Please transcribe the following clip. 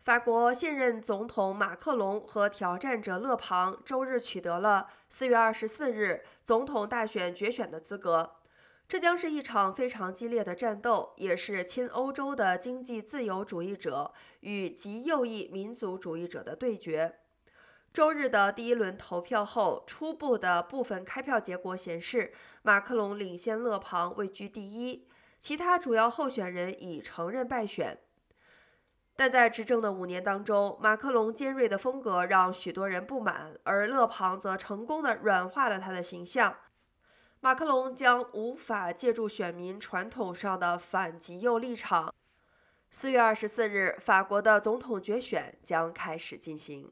法国现任总统马克龙和挑战者勒庞周日取得了四月二十四日总统大选决选的资格。这将是一场非常激烈的战斗，也是亲欧洲的经济自由主义者与极右翼民族主义者的对决。周日的第一轮投票后，初步的部分开票结果显示，马克龙领先勒庞，位居第一。其他主要候选人已承认败选。但在执政的五年当中，马克龙尖锐的风格让许多人不满，而勒庞则成功的软化了他的形象。马克龙将无法借助选民传统上的反极右立场。四月二十四日，法国的总统决选将开始进行。